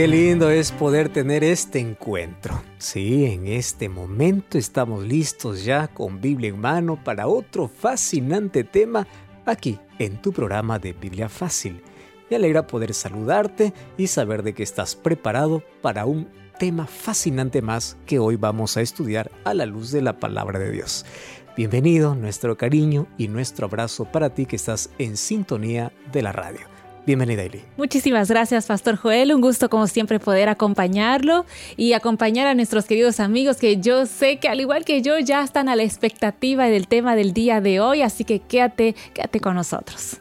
Qué lindo es poder tener este encuentro. Sí, en este momento estamos listos ya con Biblia en mano para otro fascinante tema aquí en tu programa de Biblia Fácil. Me alegra poder saludarte y saber de que estás preparado para un tema fascinante más que hoy vamos a estudiar a la luz de la palabra de Dios. Bienvenido, nuestro cariño y nuestro abrazo para ti que estás en sintonía de la radio. Bienvenida, Eli. Muchísimas gracias, Pastor Joel. Un gusto, como siempre, poder acompañarlo y acompañar a nuestros queridos amigos que yo sé que, al igual que yo, ya están a la expectativa del tema del día de hoy. Así que quédate, quédate con nosotros.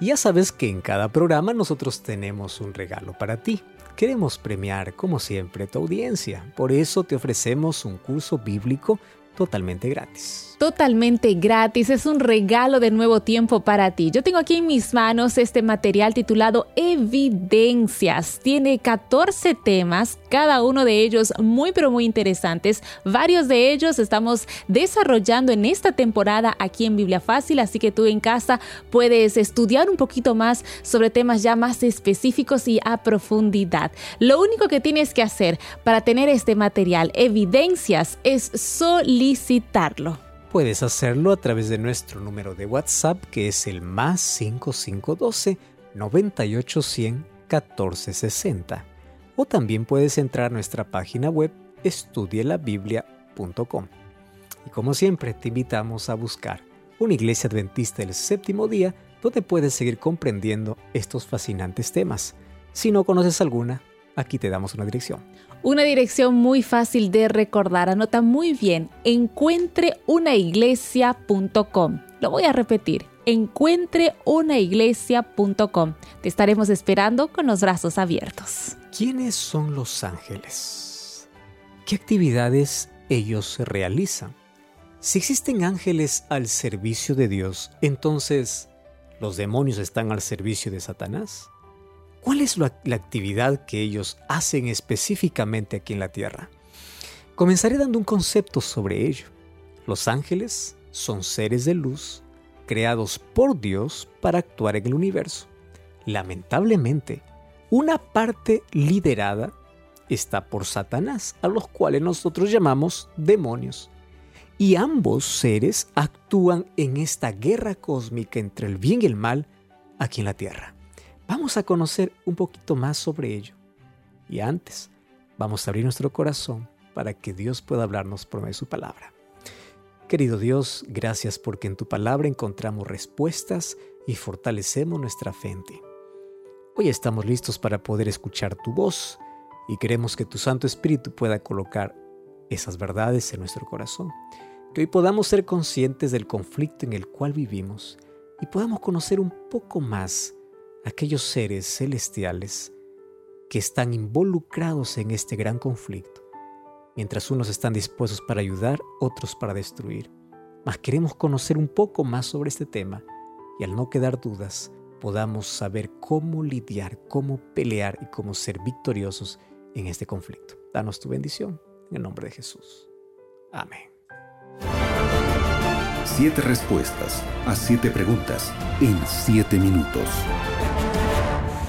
Ya sabes que en cada programa nosotros tenemos un regalo para ti. Queremos premiar, como siempre, tu audiencia. Por eso te ofrecemos un curso bíblico totalmente gratis totalmente gratis. Es un regalo de nuevo tiempo para ti. Yo tengo aquí en mis manos este material titulado Evidencias. Tiene 14 temas, cada uno de ellos muy pero muy interesantes. Varios de ellos estamos desarrollando en esta temporada aquí en Biblia Fácil, así que tú en casa puedes estudiar un poquito más sobre temas ya más específicos y a profundidad. Lo único que tienes que hacer para tener este material, Evidencias, es solicitarlo. Puedes hacerlo a través de nuestro número de WhatsApp que es el más 5512 98100 1460. O también puedes entrar a nuestra página web estudielabiblia.com. Y como siempre, te invitamos a buscar una iglesia adventista del séptimo día donde puedes seguir comprendiendo estos fascinantes temas. Si no conoces alguna, aquí te damos una dirección. Una dirección muy fácil de recordar, anota muy bien, encuentreunaiglesia.com. Lo voy a repetir, encuentreunaiglesia.com. Te estaremos esperando con los brazos abiertos. ¿Quiénes son los ángeles? ¿Qué actividades ellos realizan? Si existen ángeles al servicio de Dios, entonces, ¿los demonios están al servicio de Satanás? ¿Cuál es la, actividad que ellos hacen específicamente aquí en la Tierra? Comenzaré dando un concepto sobre ello. Los ángeles son seres de luz creados por Dios para actuar en el universo. Lamentablemente, una parte liderada está por Satanás, a los cuales nosotros llamamos demonios. Y ambos seres actúan en esta guerra cósmica entre el bien y el mal aquí en la Tierra. Vamos a conocer un poquito más sobre ello. Y antes, vamos a abrir nuestro corazón para que Dios pueda hablarnos por medio de su palabra. Querido Dios, gracias porque en tu palabra encontramos respuestas y fortalecemos nuestra fe en ti. Hoy estamos listos para poder escuchar tu voz y queremos que tu Santo Espíritu pueda colocar esas verdades en nuestro corazón. Que hoy podamos ser conscientes del conflicto en el cual vivimos y podamos conocer un poco más aquellos seres celestiales que están involucrados en este gran conflicto, mientras unos están dispuestos para ayudar, otros para destruir. Mas queremos conocer un poco más sobre este tema y al no quedar dudas, podamos saber cómo lidiar, cómo pelear y cómo ser victoriosos en este conflicto. Danos tu bendición en el nombre de Jesús. Amén. Siete respuestas a siete preguntas en siete minutos.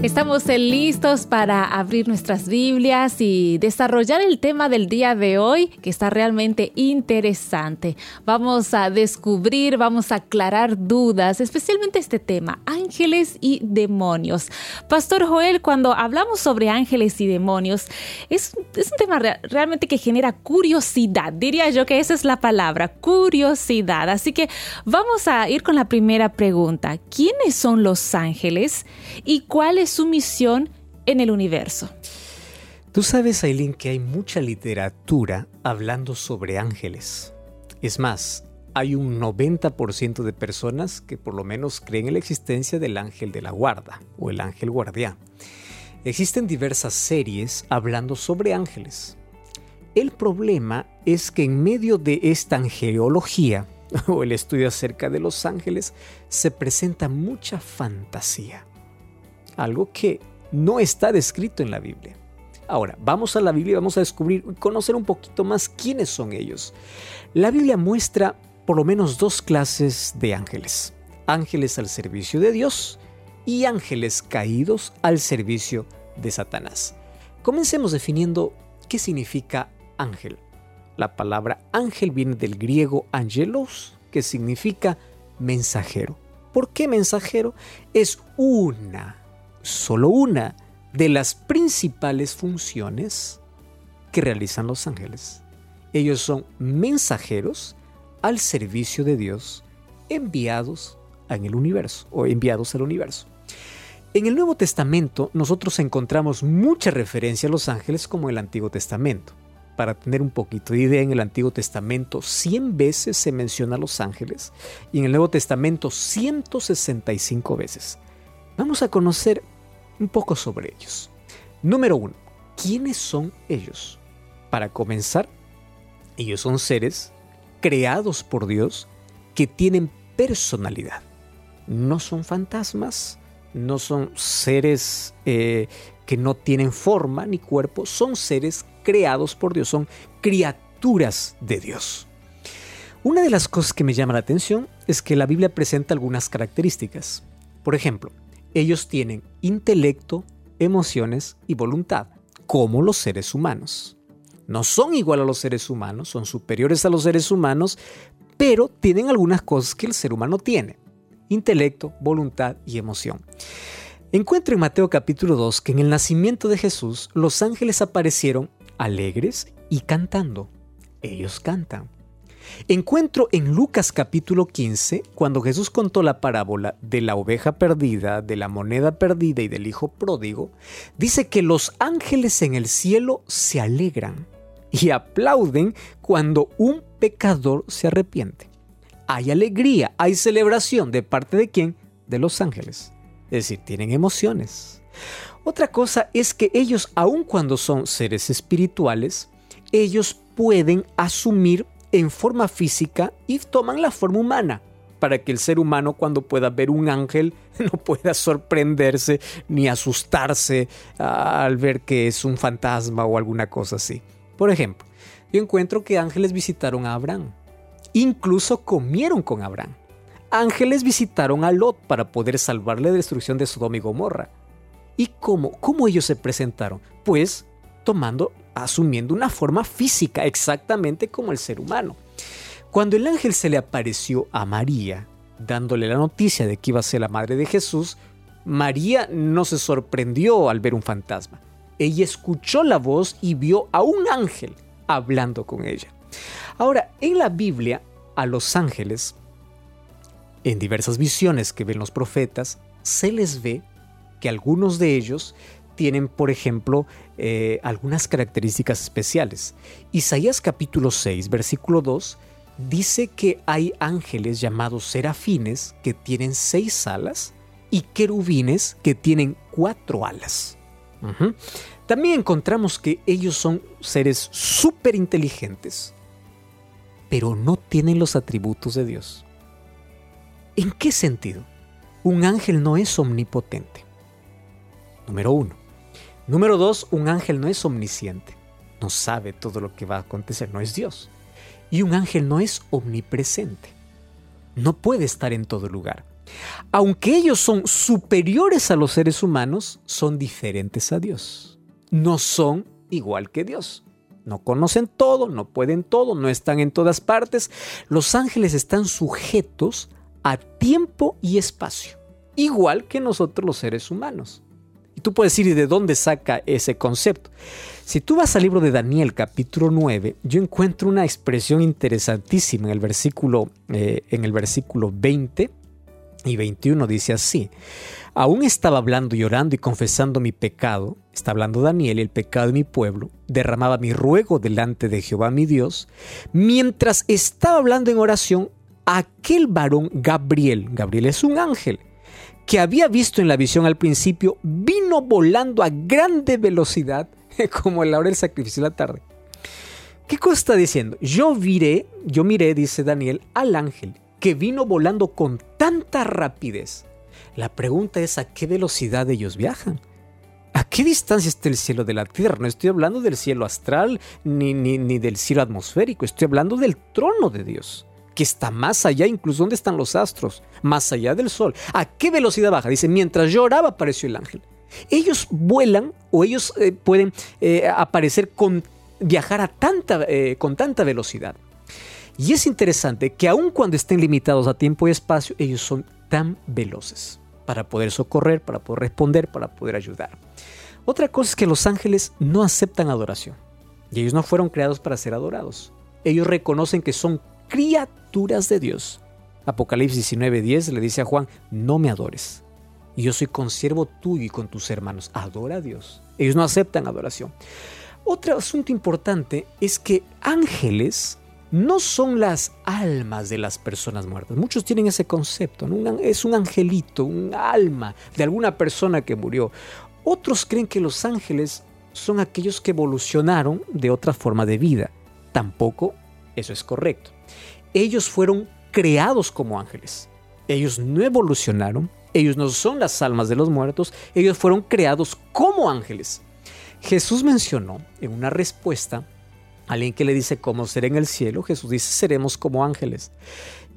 Estamos listos para abrir nuestras Biblias y desarrollar el tema del día de hoy que está realmente interesante. Vamos a descubrir, vamos a aclarar dudas, especialmente este tema, ángeles y demonios. Pastor Joel, cuando hablamos sobre ángeles y demonios, es, un tema realmente que genera curiosidad. Diría yo que esa es la palabra, curiosidad. Así que vamos a ir con la primera pregunta. ¿Quiénes son los ángeles y cuál es su misión en el universo. Tú sabes, Aileen, que hay mucha literatura hablando sobre ángeles. Es más, hay un 90% de personas que por lo menos creen en la existencia del ángel de la guarda o el ángel guardián. Existen diversas series hablando sobre ángeles. El problema es que en medio de esta angelología, o el estudio acerca de los ángeles, se presenta mucha fantasía. Algo que no está descrito en la Biblia. Ahora, vamos a la Biblia y vamos a descubrir y conocer un poquito más quiénes son ellos. La Biblia muestra por lo menos dos clases de ángeles. Ángeles al servicio de Dios y ángeles caídos al servicio de Satanás. Comencemos definiendo qué significa ángel. La palabra ángel viene del griego angelos, que significa mensajero. ¿Por qué mensajero? Es una, solo una de las principales funciones que realizan los ángeles. Ellos son mensajeros al servicio de Dios, enviados en el universo o enviados al universo. En el Nuevo Testamento nosotros encontramos mucha referencia a los ángeles como en el Antiguo Testamento. Para tener un poquito de idea, en el Antiguo Testamento 100 veces se menciona a los ángeles y en el Nuevo Testamento 165 veces. Vamos a conocer un poco sobre ellos. Número uno, ¿quiénes son ellos? Para comenzar, ellos son seres creados por Dios que tienen personalidad. No son fantasmas, no son seres eh, que no tienen forma ni cuerpo, son seres creados por Dios, son criaturas de Dios. Una de las cosas que me llama la atención es que la Biblia presenta algunas características. Por ejemplo, ellos tienen intelecto, emociones y voluntad, como los seres humanos. No son igual a los seres humanos, son superiores a los seres humanos, pero tienen algunas cosas que el ser humano tiene. Intelecto, voluntad y emoción. Encuentro en Mateo capítulo 2 que en el nacimiento de Jesús los ángeles aparecieron alegres y cantando. Ellos cantan. Encuentro en Lucas capítulo 15, cuando Jesús contó la parábola de la oveja perdida, de la moneda perdida y del hijo pródigo, dice que los ángeles en el cielo se alegran y aplauden cuando un pecador se arrepiente. Hay alegría, hay celebración de parte de quién? De los ángeles. Es decir, tienen emociones. Otra cosa es que ellos, aun cuando son seres espirituales, ellos pueden asumir en forma física y toman la forma humana para que el ser humano cuando pueda ver un ángel no pueda sorprenderse ni asustarse al ver que es un fantasma o alguna cosa así. Por ejemplo, yo encuentro que ángeles visitaron a Abraham. Incluso comieron con Abraham. Ángeles visitaron a Lot para poder salvarle de destrucción de Sodoma y Gomorra. ¿Y cómo? ¿Cómo ellos se presentaron? Pues tomando asumiendo una forma física exactamente como el ser humano. Cuando el ángel se le apareció a María, dándole la noticia de que iba a ser la madre de Jesús, María no se sorprendió al ver un fantasma. Ella escuchó la voz y vio a un ángel hablando con ella. Ahora, en la Biblia, a los ángeles, en diversas visiones que ven los profetas, se les ve que algunos de ellos tienen, por ejemplo, eh, algunas características especiales. Isaías capítulo 6, versículo 2, dice que hay ángeles llamados serafines que tienen seis alas y querubines que tienen cuatro alas. También encontramos que ellos son seres súper inteligentes, pero no tienen los atributos de Dios. ¿En qué sentido? Un ángel no es omnipotente. Número uno. Número dos, un ángel no es omnisciente, no sabe todo lo que va a acontecer, no es Dios. Y un ángel no es omnipresente, no puede estar en todo lugar. Aunque ellos son superiores a los seres humanos, son diferentes a Dios. No son igual que Dios. No conocen todo, no pueden todo, no están en todas partes. Los ángeles están sujetos a tiempo y espacio, igual que nosotros los seres humanos. Y tú puedes decir, ¿y de dónde saca ese concepto? Si tú vas al libro de Daniel capítulo 9, yo encuentro una expresión interesantísima en el versículo, eh, en el versículo 20 y 21 dice así, aún estaba hablando y orando y confesando mi pecado, está hablando Daniel, el pecado de mi pueblo, derramaba mi ruego delante de Jehová mi Dios, mientras estaba hablando en oración, aquel varón Gabriel, Gabriel es un ángel, que había visto en la visión al principio vino volando a grande velocidad como en la hora del sacrificio de la tarde. ¿Qué cosa está diciendo? Yo miré, yo miré, dice Daniel, al ángel que vino volando con tanta rapidez. La pregunta es a qué velocidad ellos viajan. ¿A qué distancia está el cielo de la tierra? No estoy hablando del cielo astral ni, ni, ni del cielo atmosférico, estoy hablando del trono de Dios que está más allá, incluso donde están los astros, más allá del sol. ¿A qué velocidad baja? Dice, mientras yo oraba apareció el ángel. Ellos vuelan o ellos eh, pueden eh, aparecer con, viajar a tanta, eh, con tanta velocidad. Y es interesante que aun cuando estén limitados a tiempo y espacio, ellos son tan veloces para poder socorrer, para poder responder, para poder ayudar. Otra cosa es que los ángeles no aceptan adoración. Y ellos no fueron creados para ser adorados. Ellos reconocen que son criaturas de Dios. Apocalipsis 19:10 le dice a Juan, no me adores. Yo soy consiervo tuyo y con tus hermanos. Adora a Dios. Ellos no aceptan adoración. Otro asunto importante es que ángeles no son las almas de las personas muertas. Muchos tienen ese concepto. Es un angelito, un alma de alguna persona que murió. Otros creen que los ángeles son aquellos que evolucionaron de otra forma de vida. Tampoco eso es correcto ellos fueron creados como ángeles. Ellos no evolucionaron, ellos no son las almas de los muertos, ellos fueron creados como ángeles. Jesús mencionó en una respuesta a alguien que le dice cómo será en el cielo, Jesús dice seremos como ángeles.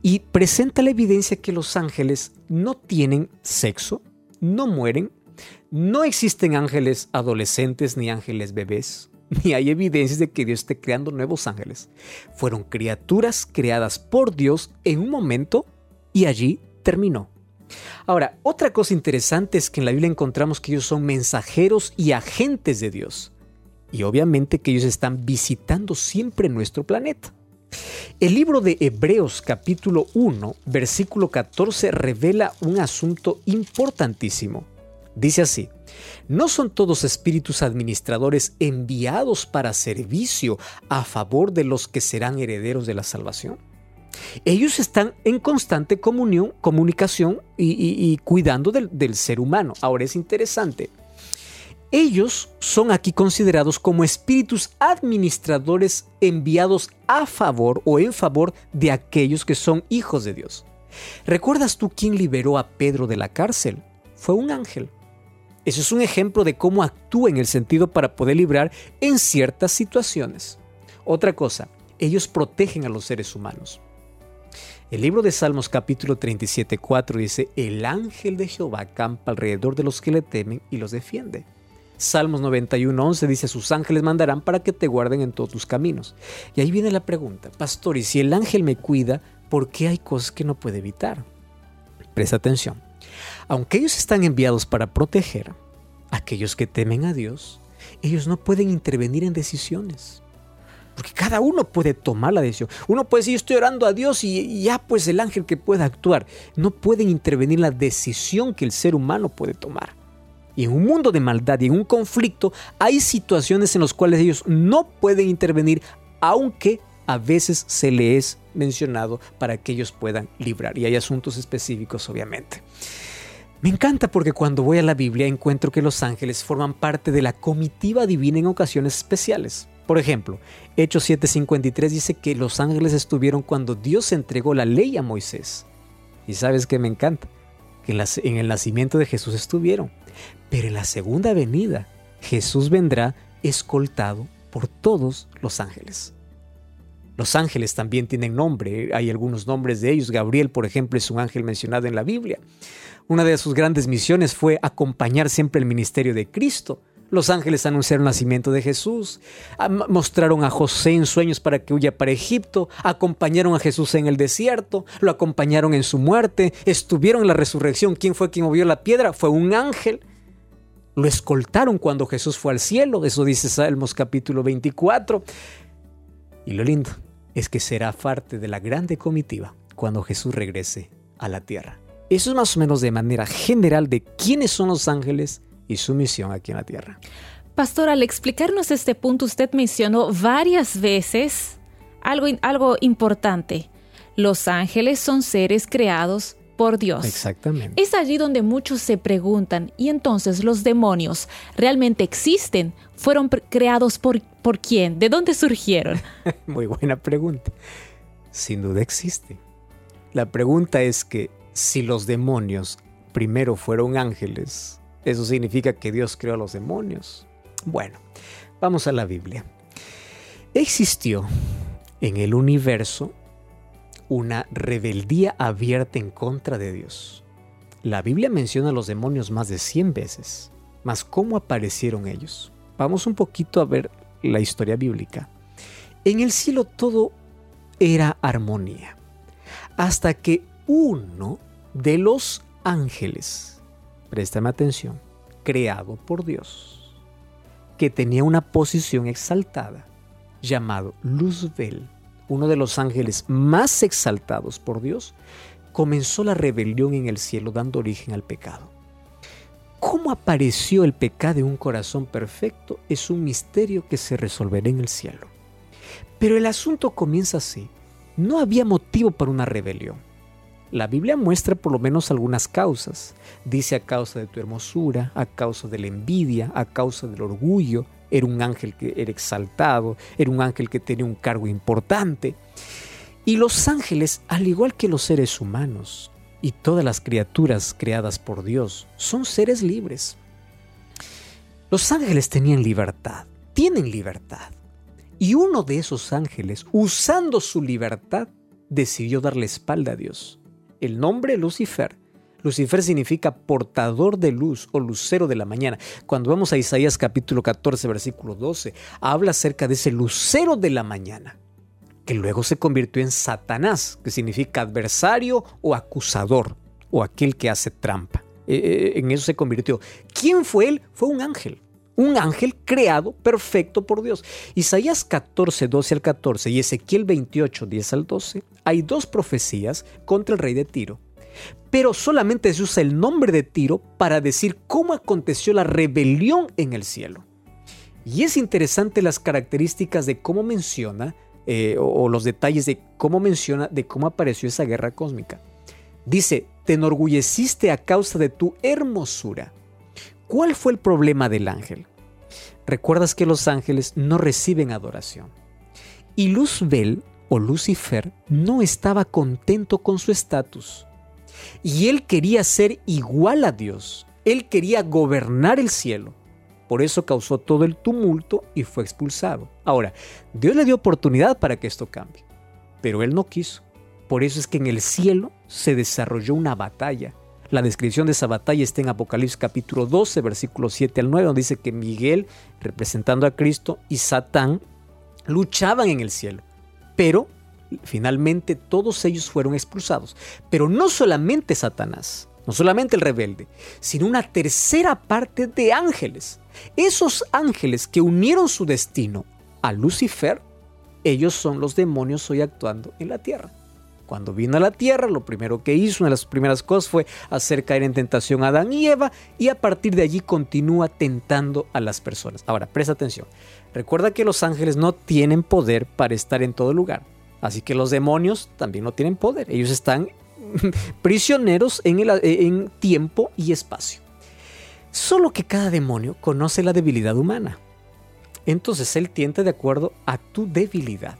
Y presenta la evidencia que los ángeles no tienen sexo, no mueren, no existen ángeles adolescentes ni ángeles bebés, ni hay evidencias de que Dios esté creando nuevos ángeles. Fueron criaturas creadas por Dios en un momento y allí terminó. Ahora, otra cosa interesante es que en la Biblia encontramos que ellos son mensajeros y agentes de Dios. Y obviamente que ellos están visitando siempre nuestro planeta. El libro de Hebreos capítulo 1, versículo 14 revela un asunto importantísimo. Dice así, ¿no son todos espíritus administradores enviados para servicio a favor de los que serán herederos de la salvación? Ellos están en constante comunión, comunicación y, cuidando del, del ser humano. Ahora es interesante. Ellos son aquí considerados como espíritus administradores enviados a favor o en favor de aquellos que son hijos de Dios. ¿Recuerdas tú quién liberó a Pedro de la cárcel? Fue un ángel. Eso es un ejemplo de cómo actúa en el sentido para poder librar en ciertas situaciones. Otra cosa, ellos protegen a los seres humanos. El libro de Salmos capítulo 37, 4 dice, el ángel de Jehová acampa alrededor de los que le temen y los defiende. Salmos 91, 11 dice, sus ángeles mandarán para que te guarden en todos tus caminos. Y ahí viene la pregunta, pastor, y si el ángel me cuida, ¿por qué hay cosas que no puede evitar? Presta atención. Aunque ellos están enviados para proteger a aquellos que temen a Dios, ellos no pueden intervenir en decisiones. Porque cada uno puede tomar la decisión. Uno puede decir, yo estoy orando a Dios y ya pues el ángel que pueda actuar. No pueden intervenir en la decisión que el ser humano puede tomar. Y en un mundo de maldad y en un conflicto hay situaciones en las cuales ellos no pueden intervenir, aunque a veces se les es mencionado para que ellos puedan librar. Y hay asuntos específicos, obviamente. Me encanta porque cuando voy a la Biblia encuentro que los ángeles forman parte de la comitiva divina en ocasiones especiales. Por ejemplo, Hechos 7:53 dice que los ángeles estuvieron cuando Dios entregó la ley a Moisés. Y sabes que me encanta, que en, el nacimiento de Jesús estuvieron. Pero en la segunda venida, Jesús vendrá escoltado por todos los ángeles. Los ángeles también tienen nombre, hay algunos nombres de ellos. Gabriel, por ejemplo, es un ángel mencionado en la Biblia. Una de sus grandes misiones fue acompañar siempre el ministerio de Cristo. Los ángeles anunciaron el nacimiento de Jesús, mostraron a José en sueños para que huya para Egipto, acompañaron a Jesús en el desierto, lo acompañaron en su muerte, estuvieron en la resurrección. ¿Quién fue quien movió la piedra? Fue un ángel. Lo escoltaron cuando Jesús fue al cielo, eso dice Salmos capítulo 24. Y lo lindo es que será parte de la grande comitiva cuando Jesús regrese a la tierra. Eso es más o menos de manera general de quiénes son los ángeles y su misión aquí en la tierra. Pastor, al explicarnos este punto, usted mencionó varias veces algo, algo importante. Los ángeles son seres creados por Dios. Exactamente. Es allí donde muchos se preguntan, ¿y entonces los demonios realmente existen? ¿Fueron creados por, ¿Por quién? ¿De dónde surgieron? Muy buena pregunta. Sin duda existe. La pregunta es que si los demonios primero fueron ángeles, ¿eso significa que Dios creó a los demonios? Bueno, vamos a la Biblia. Existió en el universo una rebeldía abierta en contra de Dios. La Biblia menciona a los demonios más de 100 veces, mas ¿cómo aparecieron ellos? Vamos un poquito a ver la historia bíblica. En el cielo todo era armonía, hasta que uno de los ángeles, préstame atención, creado por Dios, que tenía una posición exaltada, llamado Luzbel, uno de los ángeles más exaltados por Dios, comenzó la rebelión en el cielo dando origen al pecado. ¿Cómo apareció el pecado en un corazón perfecto? Es un misterio que se resolverá en el cielo. Pero el asunto comienza así. No había motivo para una rebelión. La Biblia muestra por lo menos algunas causas. Dice a causa de tu hermosura, a causa de la envidia, a causa del orgullo, era un ángel que era exaltado, era un ángel que tenía un cargo importante. Y los ángeles, al igual que los seres humanos y todas las criaturas creadas por Dios, son seres libres. Los ángeles tenían libertad, tienen libertad. Y uno de esos ángeles, usando su libertad, decidió darle espalda a Dios. El nombre Lucifer Lucifer significa portador de luz o lucero de la mañana. Cuando vamos a Isaías capítulo 14, versículo 12, habla acerca de ese lucero de la mañana, que luego se convirtió en Satanás, que significa adversario o acusador, o aquel que hace trampa. Eh, eh, en eso se convirtió. ¿Quién fue él? Fue un ángel. Un ángel creado perfecto por Dios. Isaías 14, 12 al 14 y Ezequiel 28, 10 al 12, hay dos profecías contra el rey de Tiro pero solamente se usa el nombre de Tiro para decir cómo aconteció la rebelión en el cielo. Y es interesante las características de cómo menciona, eh, o, los detalles de cómo menciona, de cómo apareció esa guerra cósmica. Dice, te enorgulleciste a causa de tu hermosura. ¿Cuál fue el problema del ángel? Recuerdas que los ángeles no reciben adoración. Y Luzbel o Lucifer no estaba contento con su estatus. Y él quería ser igual a Dios. Él quería gobernar el cielo. Por eso causó todo el tumulto y fue expulsado. Ahora, Dios le dio oportunidad para que esto cambie, pero él no quiso. Por eso es que en el cielo se desarrolló una batalla. La descripción de esa batalla está en Apocalipsis capítulo 12, versículos 7 al 9, donde dice que Miguel, representando a Cristo, y Satán luchaban en el cielo. Pero finalmente todos ellos fueron expulsados. Pero no solamente Satanás, no solamente el rebelde, sino una tercera parte de ángeles. Esos ángeles que unieron su destino a Lucifer, ellos son los demonios hoy actuando en la tierra. Cuando vino a la tierra, lo primero que hizo, una de las primeras cosas fue hacer caer en tentación a Adán y Eva y a partir de allí continúa tentando a las personas. Ahora, presta atención. Recuerda que los ángeles no tienen poder para estar en todo lugar. Así que los demonios también no tienen poder. Ellos están prisioneros en, en tiempo y espacio. Solo que cada demonio conoce la debilidad humana. Entonces él tiende de acuerdo a tu debilidad.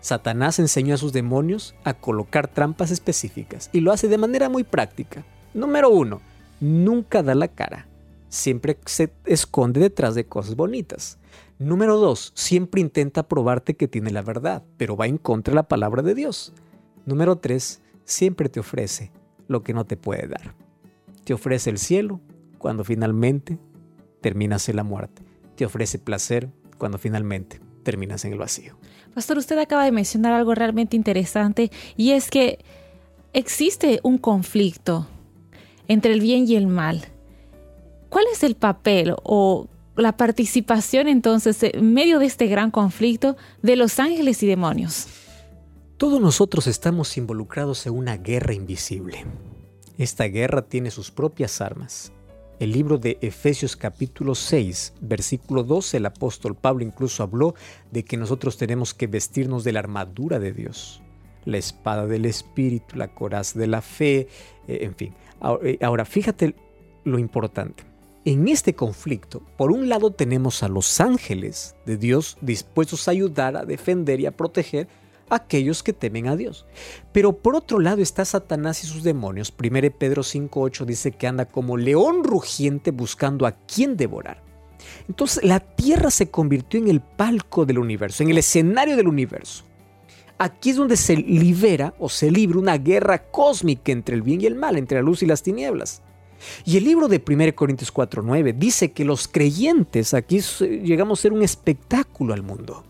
Satanás enseñó a sus demonios a colocar trampas específicas y lo hace de manera muy práctica. Número uno, nunca da la cara. Siempre se esconde detrás de cosas bonitas. Número dos, siempre intenta probarte que tiene la verdad, pero va en contra de la palabra de Dios. Número tres, siempre te ofrece lo que no te puede dar. Te ofrece el cielo cuando finalmente terminas en la muerte. Te ofrece placer cuando finalmente terminas en el vacío. Pastor, usted acaba de mencionar algo realmente interesante y es que existe un conflicto entre el bien y el mal. ¿Cuál es el papel o la participación entonces en medio de este gran conflicto de los ángeles y demonios. Todos nosotros estamos involucrados en una guerra invisible. Esta guerra tiene sus propias armas. El libro de Efesios capítulo 6, versículo 12, el apóstol Pablo incluso habló de que nosotros tenemos que vestirnos de la armadura de Dios, la espada del Espíritu, la coraza de la fe, eh, en fin. Eh, ahora, fíjate lo importante. En este conflicto, por un lado tenemos a los ángeles de Dios dispuestos a ayudar, a defender y a proteger a aquellos que temen a Dios. Pero por otro lado está Satanás y sus demonios. 1 Pedro 5.8 dice que anda como león rugiente buscando a quien devorar. Entonces la tierra se convirtió en el palco del universo, en el escenario del universo. Aquí es donde se libera o se libra una guerra cósmica entre el bien y el mal, entre la luz y las tinieblas. Y el libro de 1 Corintios 4:9 dice que los creyentes aquí llegamos a ser un espectáculo al mundo,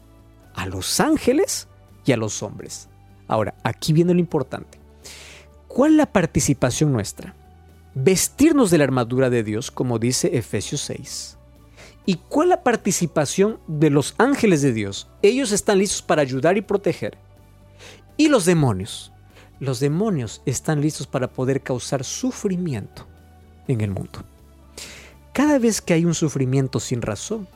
a los ángeles y a los hombres. Ahora, aquí viene lo importante. ¿Cuál la participación nuestra? Vestirnos de la armadura de Dios, como dice Efesios 6. ¿Y cuál la participación de los ángeles de Dios? Ellos están listos para ayudar y proteger. ¿Y los demonios? Los demonios están listos para poder causar sufrimiento en el mundo. Cada vez que hay un sufrimiento sin razón,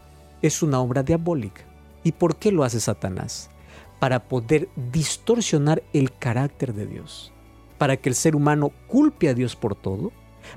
es una obra diabólica. ¿Y por qué lo hace Satanás? Para poder distorsionar el carácter de Dios, para que el ser humano culpe a Dios por todo,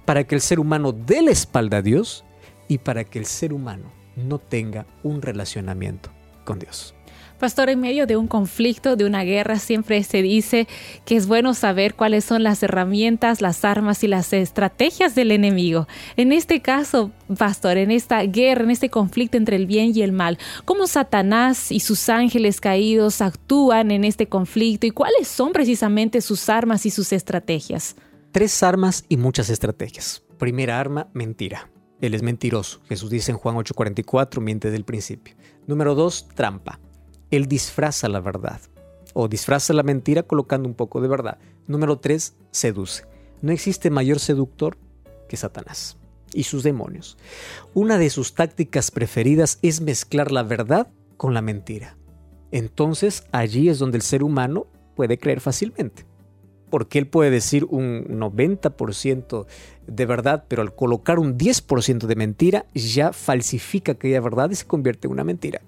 para que el ser humano dé la espalda a Dios y para que el ser humano no tenga un relacionamiento con Dios. Pastor, en medio de un conflicto, de una guerra, siempre se dice que es bueno saber cuáles son las herramientas, las armas y las estrategias del enemigo. En este caso, Pastor, en esta guerra, en este conflicto entre el bien y el mal, ¿cómo Satanás y sus ángeles caídos actúan en este conflicto y cuáles son precisamente sus armas y sus estrategias? Tres armas y muchas estrategias. Primera arma, mentira. Él es mentiroso. Jesús dice en Juan 8:44, miente del principio. Número dos, trampa. Él disfraza la verdad o disfraza la mentira colocando un poco de verdad. Número tres, seduce. No existe mayor seductor que Satanás y sus demonios. Una de sus tácticas preferidas es mezclar la verdad con la mentira. Entonces allí es donde el ser humano puede creer fácilmente. Porque él puede decir un 90% de verdad, pero al colocar un 10% de mentira ya falsifica aquella verdad y se convierte en una mentira.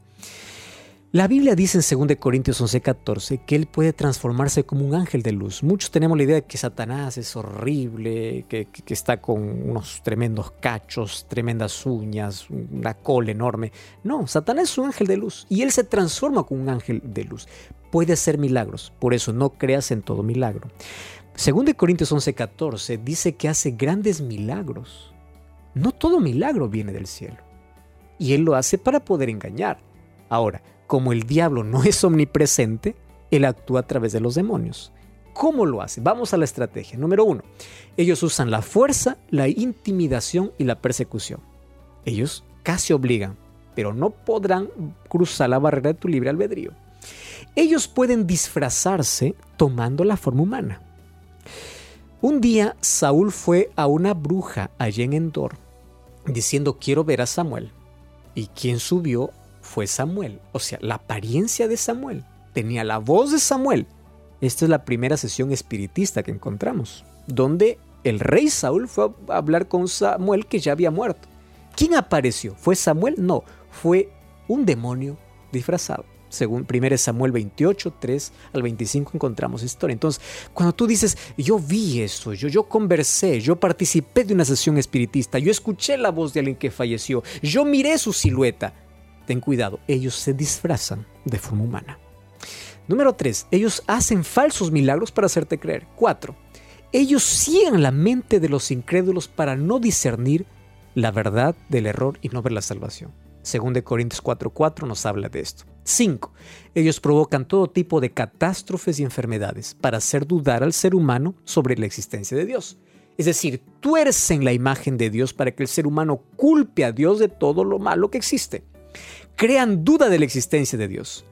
La Biblia dice en 2 Corintios 11:14 que Él puede transformarse como un ángel de luz. Muchos tenemos la idea de que Satanás es horrible, que, está con unos tremendos cachos, tremendas uñas, una cola enorme. No, Satanás es un ángel de luz y Él se transforma como un ángel de luz. Puede hacer milagros, por eso no creas en todo milagro. 2 Corintios 11:14 dice que hace grandes milagros. No todo milagro viene del cielo. Y Él lo hace para poder engañar. Ahora, como el diablo no es omnipresente, él actúa a través de los demonios. ¿Cómo lo hace? Vamos a la estrategia. Número uno, ellos usan la fuerza, la intimidación y la persecución. Ellos casi obligan, pero no podrán cruzar la barrera de tu libre albedrío. Ellos pueden disfrazarse tomando la forma humana. Un día Saúl fue a una bruja allí en Endor diciendo quiero ver a Samuel. ¿Y quien subió fue Samuel. O sea, la apariencia de Samuel. Tenía la voz de Samuel. Esta es la primera sesión espiritista que encontramos, donde el rey Saúl fue a hablar con Samuel que ya había muerto. ¿Quién apareció? ¿Fue Samuel? No, fue un demonio disfrazado. Según 1 Samuel 28, 3 al 25 encontramos historia. Entonces, cuando tú dices, yo vi eso, yo, yo conversé, yo participé de una sesión espiritista, yo escuché la voz de alguien que falleció, yo miré su silueta, ten cuidado, ellos se disfrazan de forma humana. Número 3. Ellos hacen falsos milagros para hacerte creer. 4. Ellos ciegan la mente de los incrédulos para no discernir la verdad del error y no ver la salvación. Según de Corintios 4:4 nos habla de esto. 5. Ellos provocan todo tipo de catástrofes y enfermedades para hacer dudar al ser humano sobre la existencia de Dios. Es decir, tuercen la imagen de Dios para que el ser humano culpe a Dios de todo lo malo que existe crean duda de la existencia de Dios.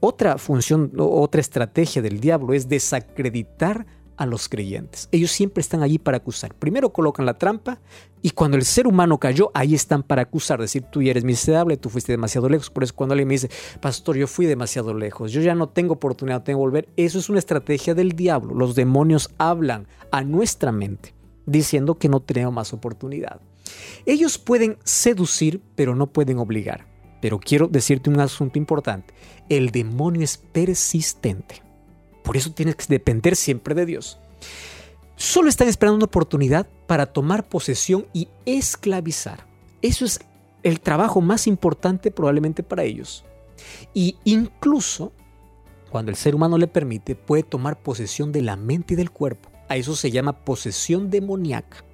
Otra función, otra estrategia del diablo es desacreditar a los creyentes. Ellos siempre están allí para acusar. Primero colocan la trampa y cuando el ser humano cayó, ahí están para acusar, decir, tú ya eres miserable, tú fuiste demasiado lejos. Por eso cuando alguien me dice, pastor, yo fui demasiado lejos, yo ya no tengo oportunidad, tengo que volver, eso es una estrategia del diablo. Los demonios hablan a nuestra mente diciendo que no tenemos más oportunidad. Ellos pueden seducir, pero no pueden obligar. Pero quiero decirte un asunto importante. El demonio es persistente. Por eso tienes que depender siempre de Dios. solo están esperando una oportunidad para tomar posesión y esclavizar. Eso es el trabajo más importante probablemente para ellos. Y incluso, cuando el ser humano le permite, puede tomar posesión de la mente y del cuerpo. A eso se llama posesión demoníaca.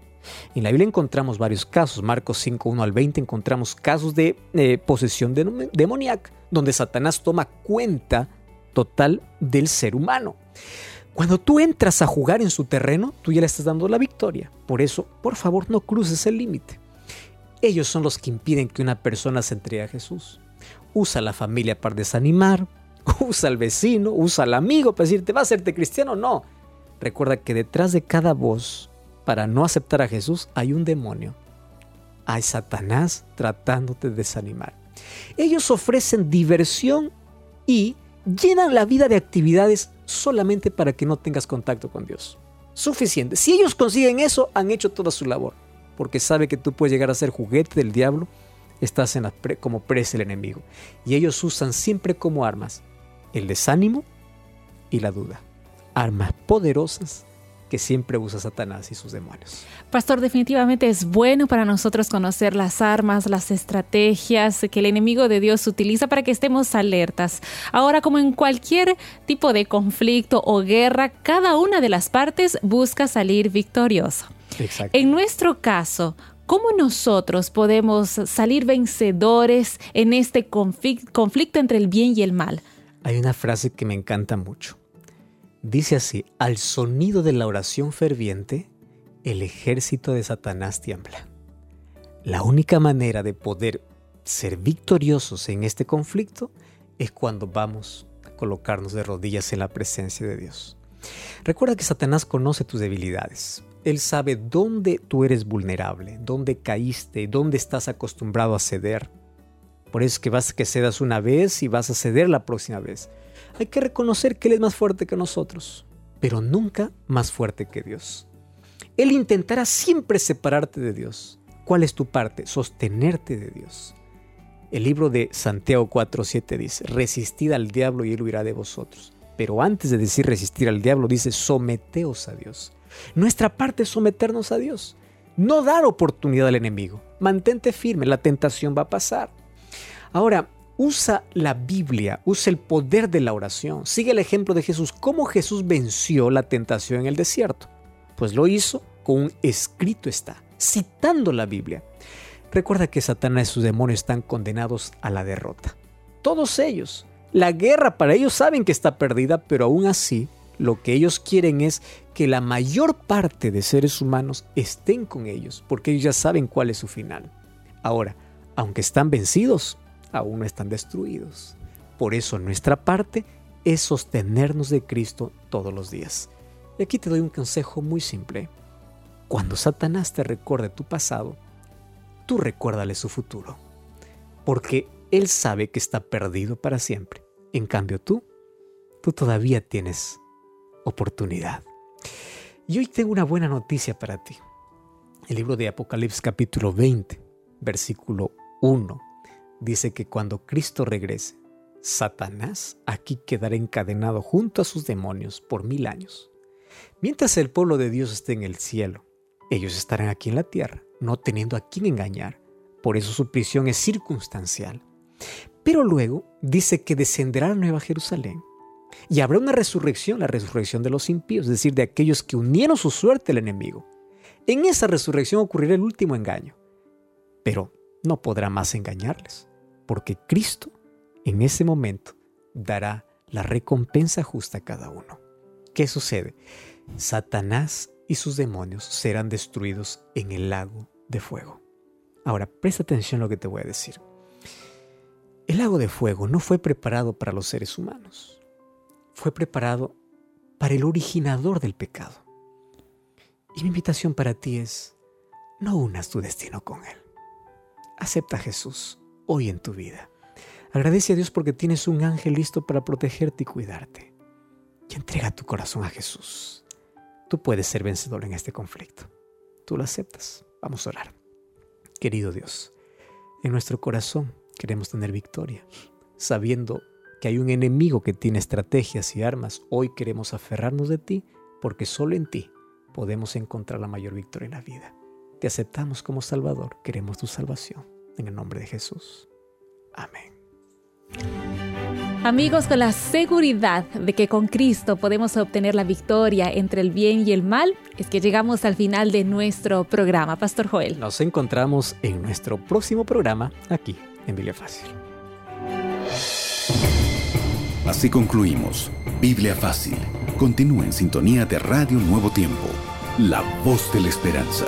En la Biblia encontramos varios casos. Marcos 5, 1 al 20 encontramos casos de eh, posesión demoníaca, donde Satanás toma cuenta total del ser humano. Cuando tú entras a jugar en su terreno, tú ya le estás dando la victoria. Por eso, por favor, no cruces el límite. Ellos son los que impiden que una persona se entregue a Jesús. Usa a la familia para desanimar, usa al vecino, usa al amigo para decirte, ¿va a hacerte cristiano? No. Recuerda que detrás de cada voz para no aceptar a Jesús hay un demonio. Hay Satanás tratándote de desanimar. Ellos ofrecen diversión y llenan la vida de actividades solamente para que no tengas contacto con Dios. Suficiente. Si ellos consiguen eso, han hecho toda su labor. Porque sabe que tú puedes llegar a ser juguete del diablo, estás en como presa del enemigo. Y ellos usan siempre como armas el desánimo y la duda. Armas poderosas que siempre usa Satanás y sus demonios. Pastor, definitivamente es bueno para nosotros conocer las armas, las estrategias que el enemigo de Dios utiliza para que estemos alertas. Ahora, como en cualquier tipo de conflicto o guerra, cada una de las partes busca salir victorioso. Exacto. En nuestro caso, ¿Cómo nosotros podemos salir vencedores en este conflicto entre el bien y el mal? Hay una frase que me encanta mucho. Dice así, al sonido de la oración ferviente, el ejército de Satanás tiembla. La única manera de poder ser victoriosos en este conflicto es cuando vamos a colocarnos de rodillas en la presencia de Dios. Recuerda que Satanás conoce tus debilidades. Él sabe dónde tú eres vulnerable, dónde caíste, dónde estás acostumbrado a ceder. Por eso es que vas a que cedas una vez y vas a ceder la próxima vez. Hay que reconocer que Él es más fuerte que nosotros, pero nunca más fuerte que Dios. Él intentará siempre separarte de Dios. ¿Cuál es tu parte? Sostenerte de Dios. El libro de Santiago 4.7 dice, resistid al diablo y él huirá de vosotros. Pero antes de decir resistir al diablo, dice, someteos a Dios. Nuestra parte es someternos a Dios. No dar oportunidad al enemigo. Mantente firme, la tentación va a pasar. Ahora, usa la Biblia, usa el poder de la oración. Sigue el ejemplo de Jesús. ¿Cómo Jesús venció la tentación en el desierto? Pues lo hizo con un escrito está, citando la Biblia. Recuerda que Satanás y sus demonios están condenados a la derrota. Todos ellos. La guerra para ellos saben que está perdida, pero aún así lo que ellos quieren es que la mayor parte de seres humanos estén con ellos, porque ellos ya saben cuál es su final. Ahora, aunque están vencidos, aún no están destruidos. Por eso nuestra parte es sostenernos de Cristo todos los días. Y aquí te doy un consejo muy simple. Cuando Satanás te recuerde tu pasado, tú recuérdale su futuro. Porque él sabe que está perdido para siempre. En cambio tú, tú todavía tienes oportunidad. Y hoy tengo una buena noticia para ti. El libro de Apocalipsis capítulo 20, versículo 1 dice que cuando Cristo regrese, Satanás aquí quedará encadenado junto a sus demonios por mil años. Mientras el pueblo de Dios esté en el cielo, ellos estarán aquí en la tierra, no teniendo a quien engañar. Por eso su prisión es circunstancial. Pero luego dice que descenderá a Nueva Jerusalén y habrá una resurrección, la resurrección de los impíos, es decir, de aquellos que unieron su suerte al enemigo. En esa resurrección ocurrirá el último engaño, pero no podrá más engañarles porque Cristo en ese momento dará la recompensa justa a cada uno. ¿Qué sucede? Satanás y sus demonios serán destruidos en el lago de fuego. Ahora, presta atención a lo que te voy a decir. El lago de fuego no fue preparado para los seres humanos. Fue preparado para el originador del pecado. Y mi invitación para ti es, no unas tu destino con Él. Acepta a Jesús hoy en tu vida. Agradece a Dios porque tienes un ángel listo para protegerte y cuidarte. Y entrega tu corazón a Jesús. Tú puedes ser vencedor en este conflicto. Tú lo aceptas. Vamos a orar. Querido Dios, en nuestro corazón queremos tener victoria, sabiendo que hay un enemigo que tiene estrategias y armas. Hoy queremos aferrarnos de ti porque solo en ti podemos encontrar la mayor victoria en la vida. Te aceptamos como Salvador, queremos tu salvación. En el nombre de Jesús. Amén. Amigos, con la seguridad de que con Cristo podemos obtener la victoria entre el bien y el mal, es que llegamos al final de nuestro programa, Pastor Joel. Nos encontramos en nuestro próximo programa aquí en Biblia Fácil. Así concluimos Biblia Fácil. Continúa en sintonía de Radio Nuevo Tiempo, la voz de la esperanza.